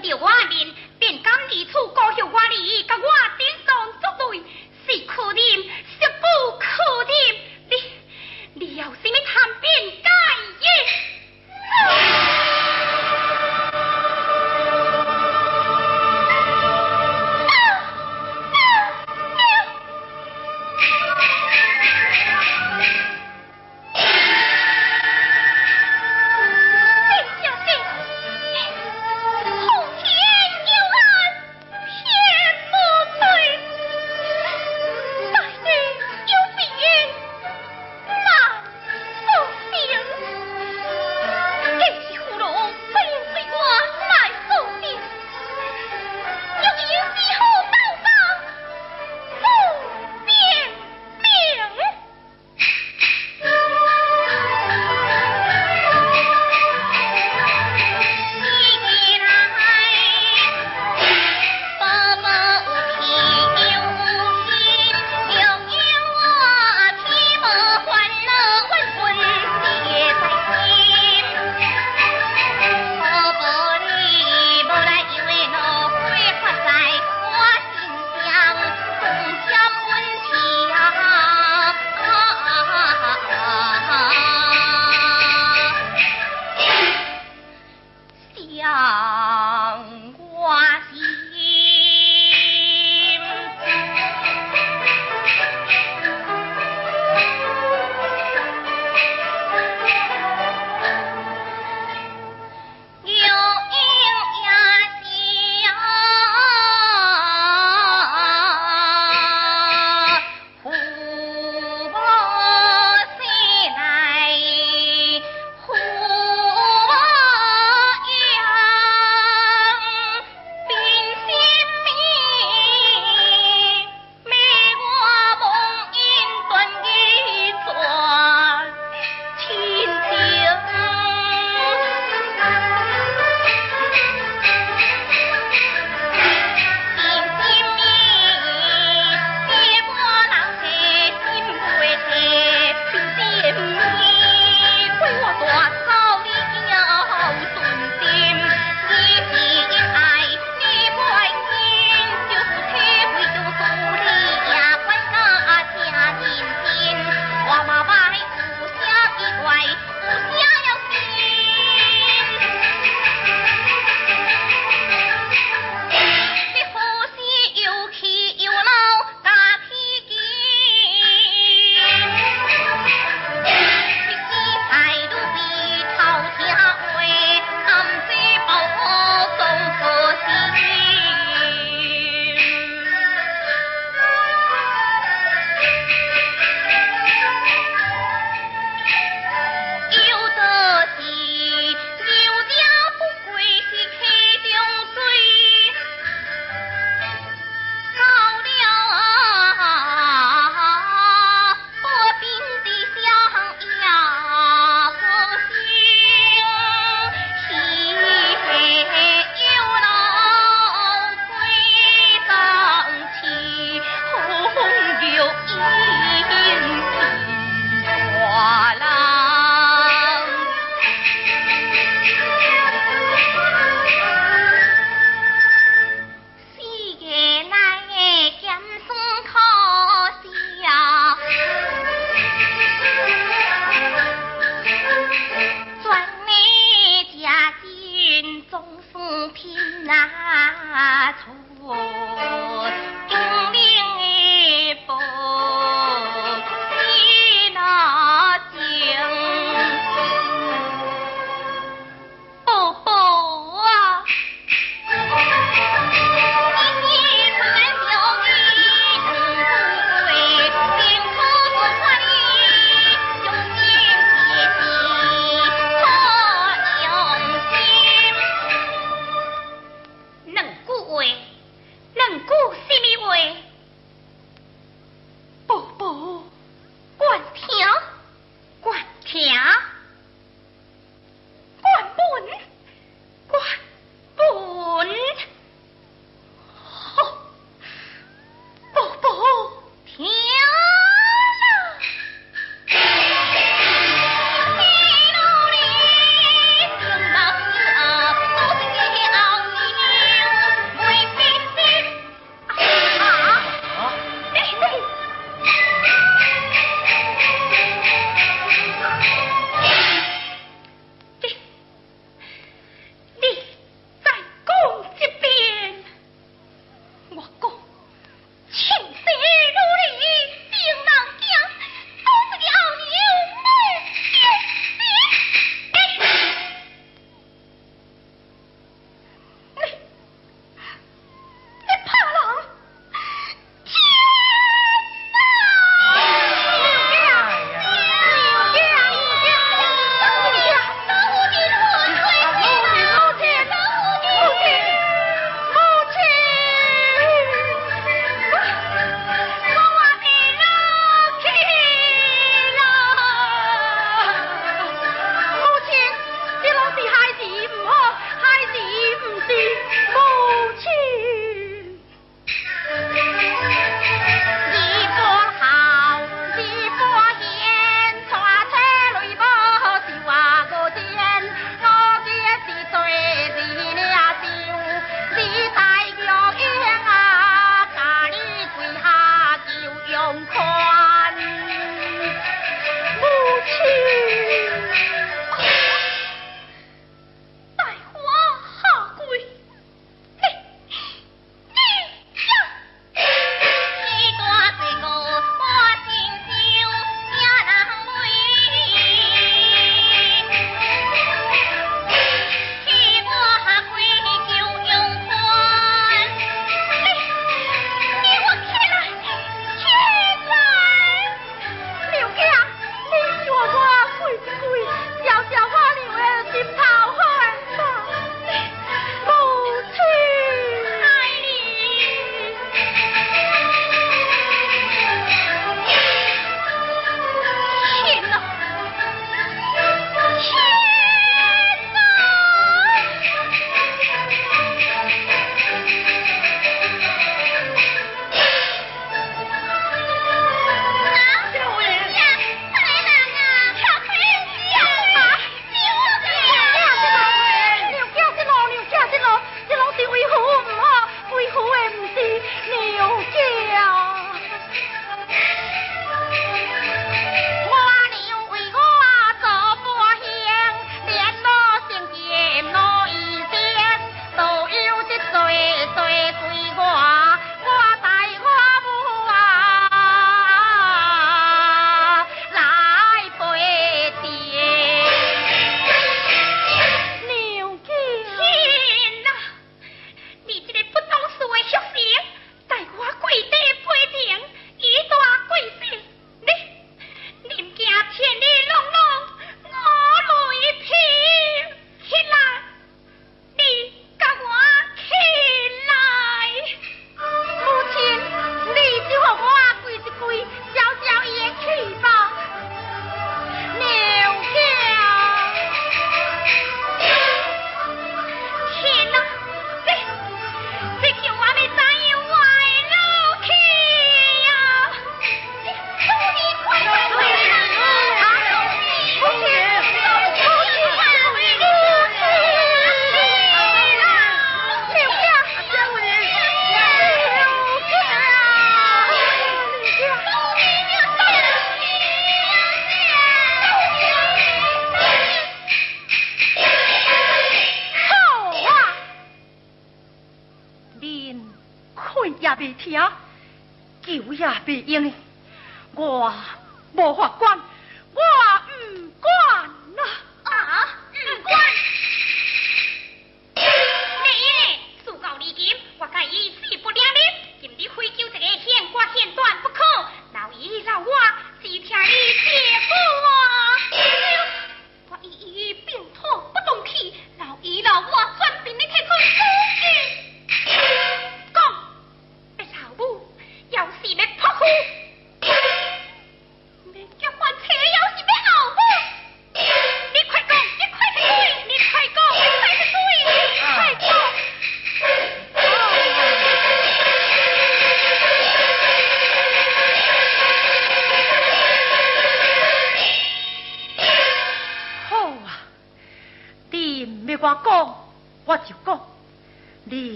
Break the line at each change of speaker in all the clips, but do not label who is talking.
的画面，便敢离处告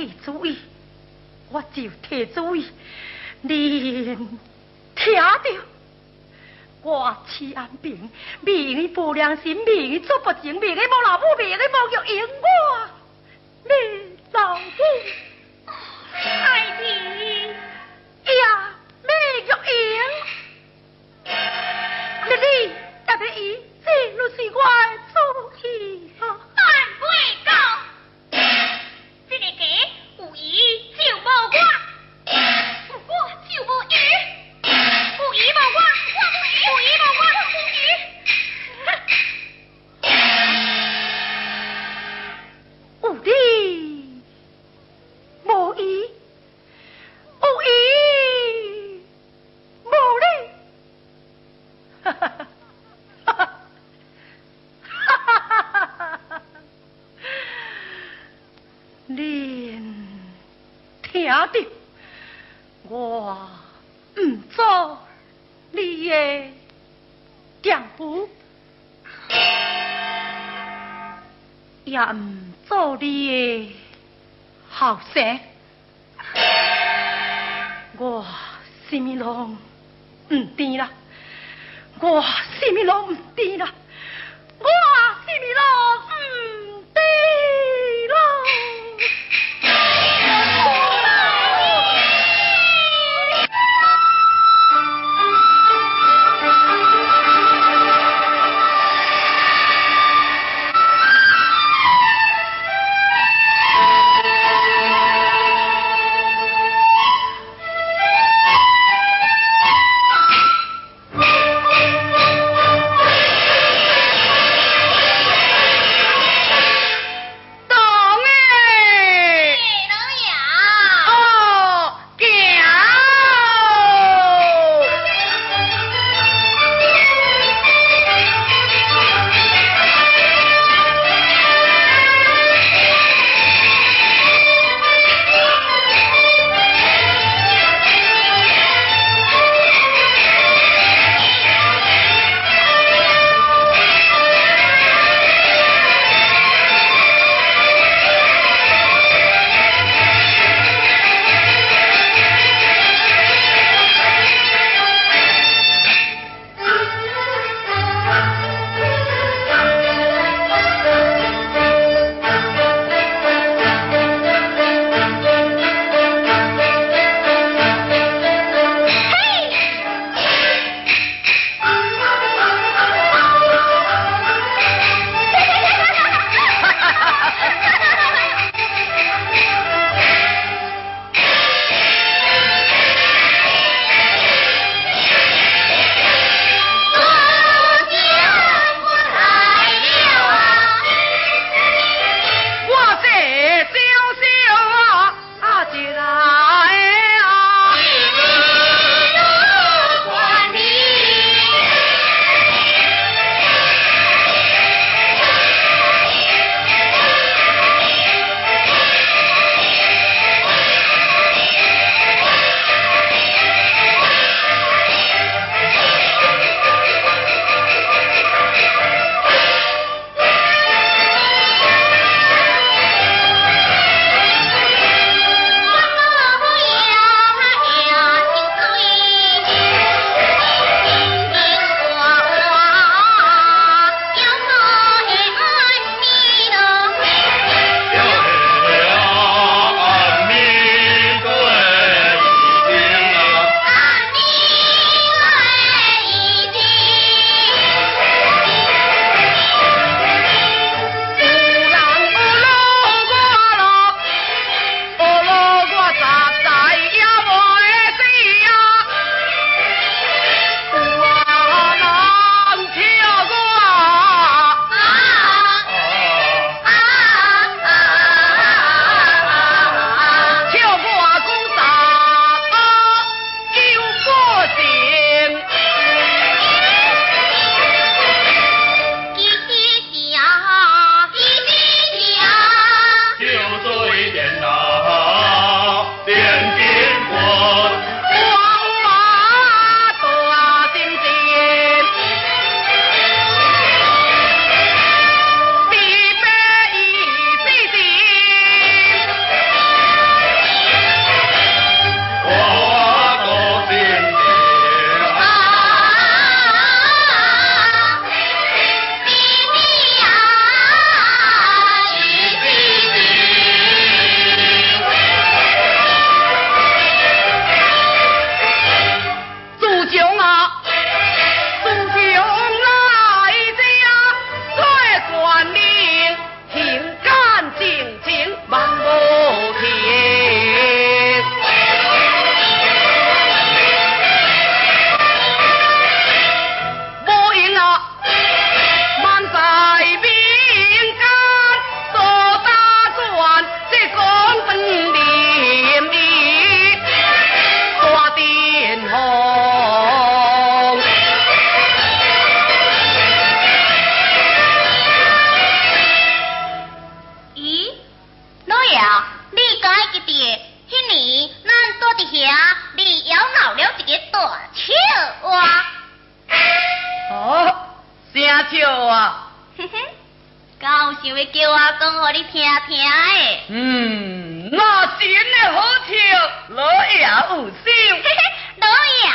提主意，
我就提主意。你听着，我欺安病，明不良心，明做不正，明的无老母，明的无育用。唔甜啦，我
心里拢唔甜啦，我心里拢唔。笑我。哦，啥笑我？
嘿嘿，敢有想要叫我讲互你听听的？嗯，那
真的好笑，老爷有心。嘿嘿，老爷。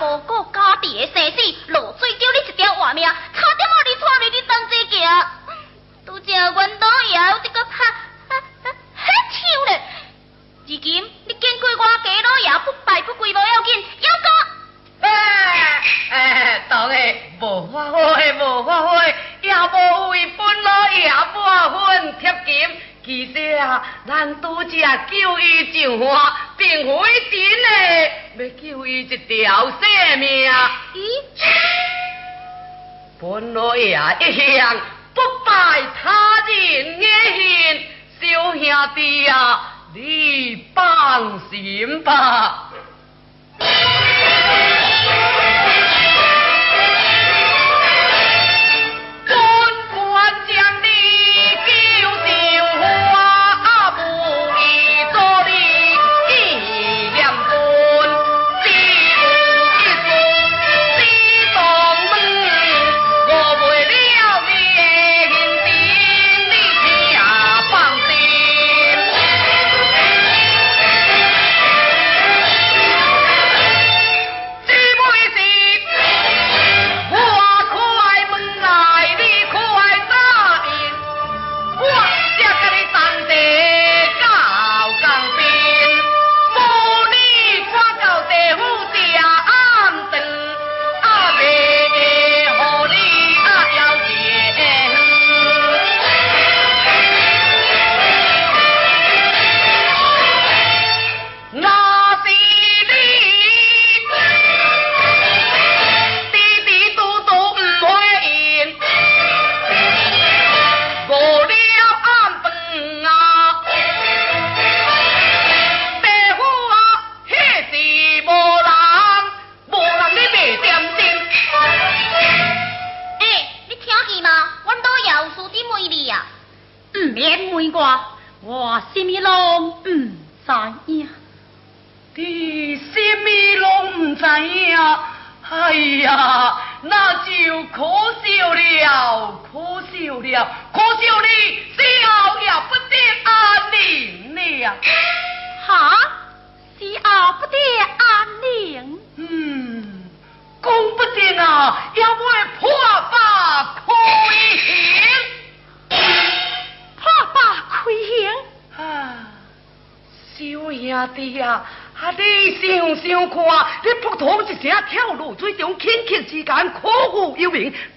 无顾家己的生死，落水救你一条活命，差点让你拖入你当这行。拄正阮老爷有这个哈哈哈手咧，如今你见过我家老爷不败不归无要紧，要
讲。哎哎，当然无发挥，无发挥，也无为本老爷抹粉贴金。其实啊，咱拄只救伊一花，并非真的要救伊一条性命。咦？本老爷一向不拜他人的信，小兄弟啊，你放心吧。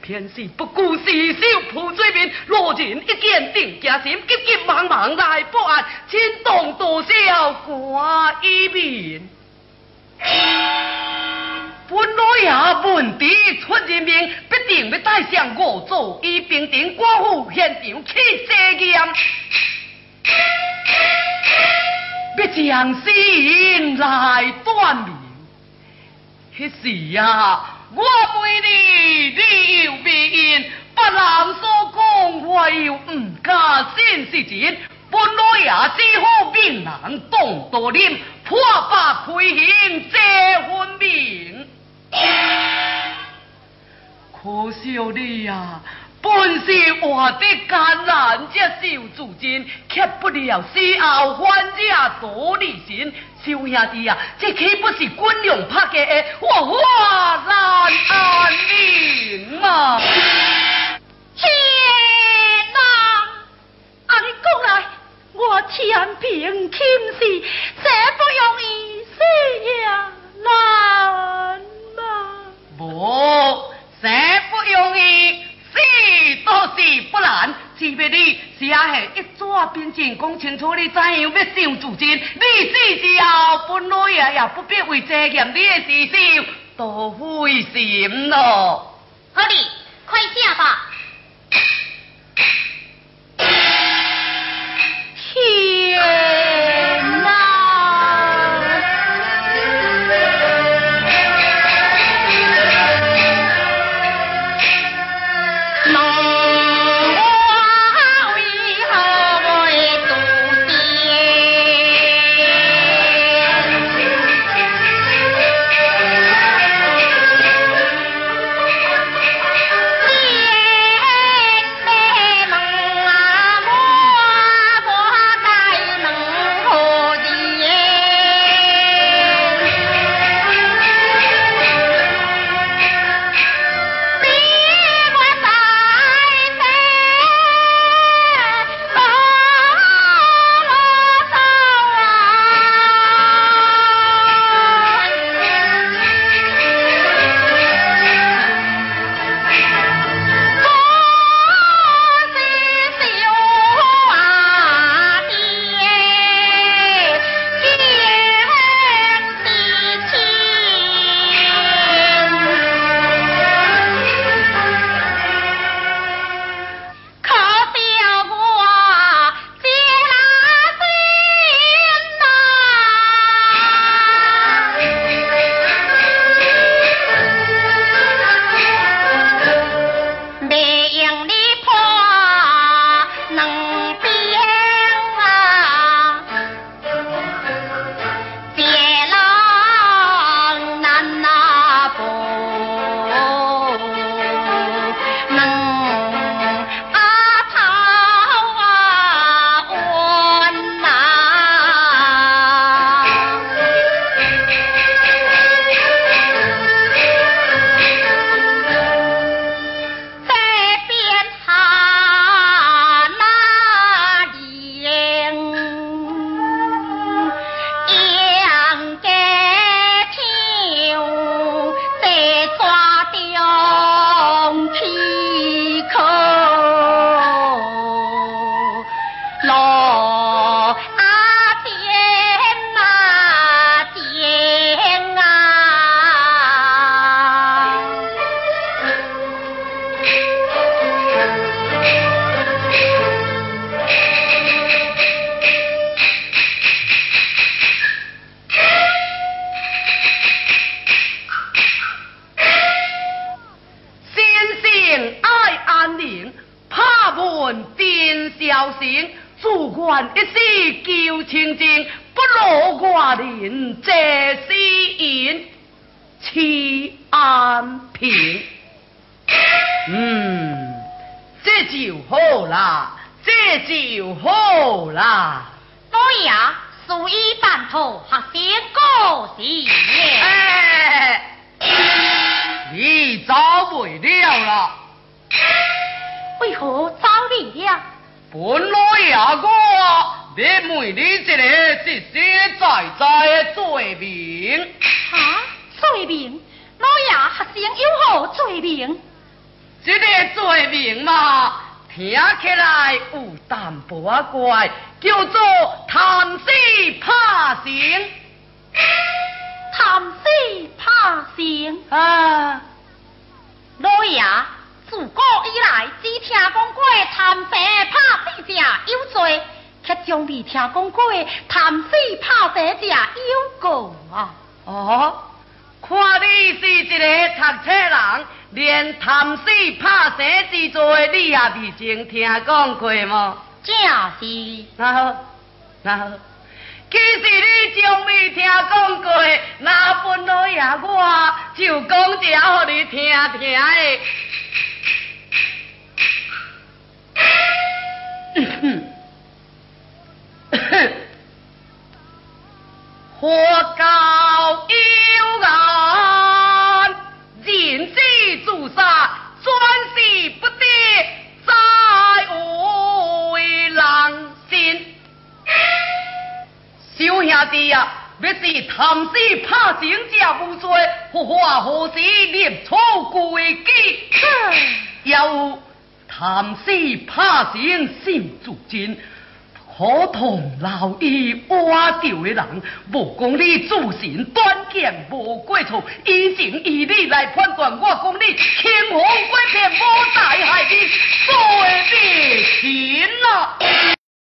天是不顾死守铺水面，落人一见定家心，急急忙忙来报案，惊动多少官一面。本老爷问题出人命，必定要带上我做以平定寡妇现场去责验，要将心来断命。迄时啊！我为你，你又变，别人所讲我又唔敢信是真。本来也只好命人当多念，破败亏欠这分明。可惜你呀，本是活得艰难，这受助尽，却不了死后还者多离心。小兄弟呀，这岂不是军用拍嘅？我华然安宁啊！
天啊！阿你讲来，我天平轻视，这不容易死呀难嘛！
不，这不容易。死都是不难，只别你写下一纸兵证，讲清楚你怎样要上主阵。你死之后，本来也也不必为遮掩你的事情多费心咯。
好哩，快写吧。
了？
为何找你呀？
本来也我，你问你这个是实在在的罪名。
啊，罪名？老爷，还先有何罪名？
这个罪名嘛，听起来有淡薄仔怪，叫做贪死怕生。
贪死怕生
啊！
老爷，自古以来只听讲过贪生怕死者有罪，却从未听讲过贪死怕死者有过啊！
哦，看你是一个读册人。连贪死怕死之罪，你也未曾听讲过吗？
正是。
那好，那好。其实你从未听讲过，那本老爷我就讲一下，给你听听的。活高有岸，人之。自杀，专是不得，再为人心。小兄弟呀，要是贪死怕生者无罪，何话何时立错规矩？有贪死怕生心足真。可同老衣挖掉的人，无讲你自信短见无过错，以情以理来判断，我讲你轻狂鬼骗，无大害你，罪必轻啊！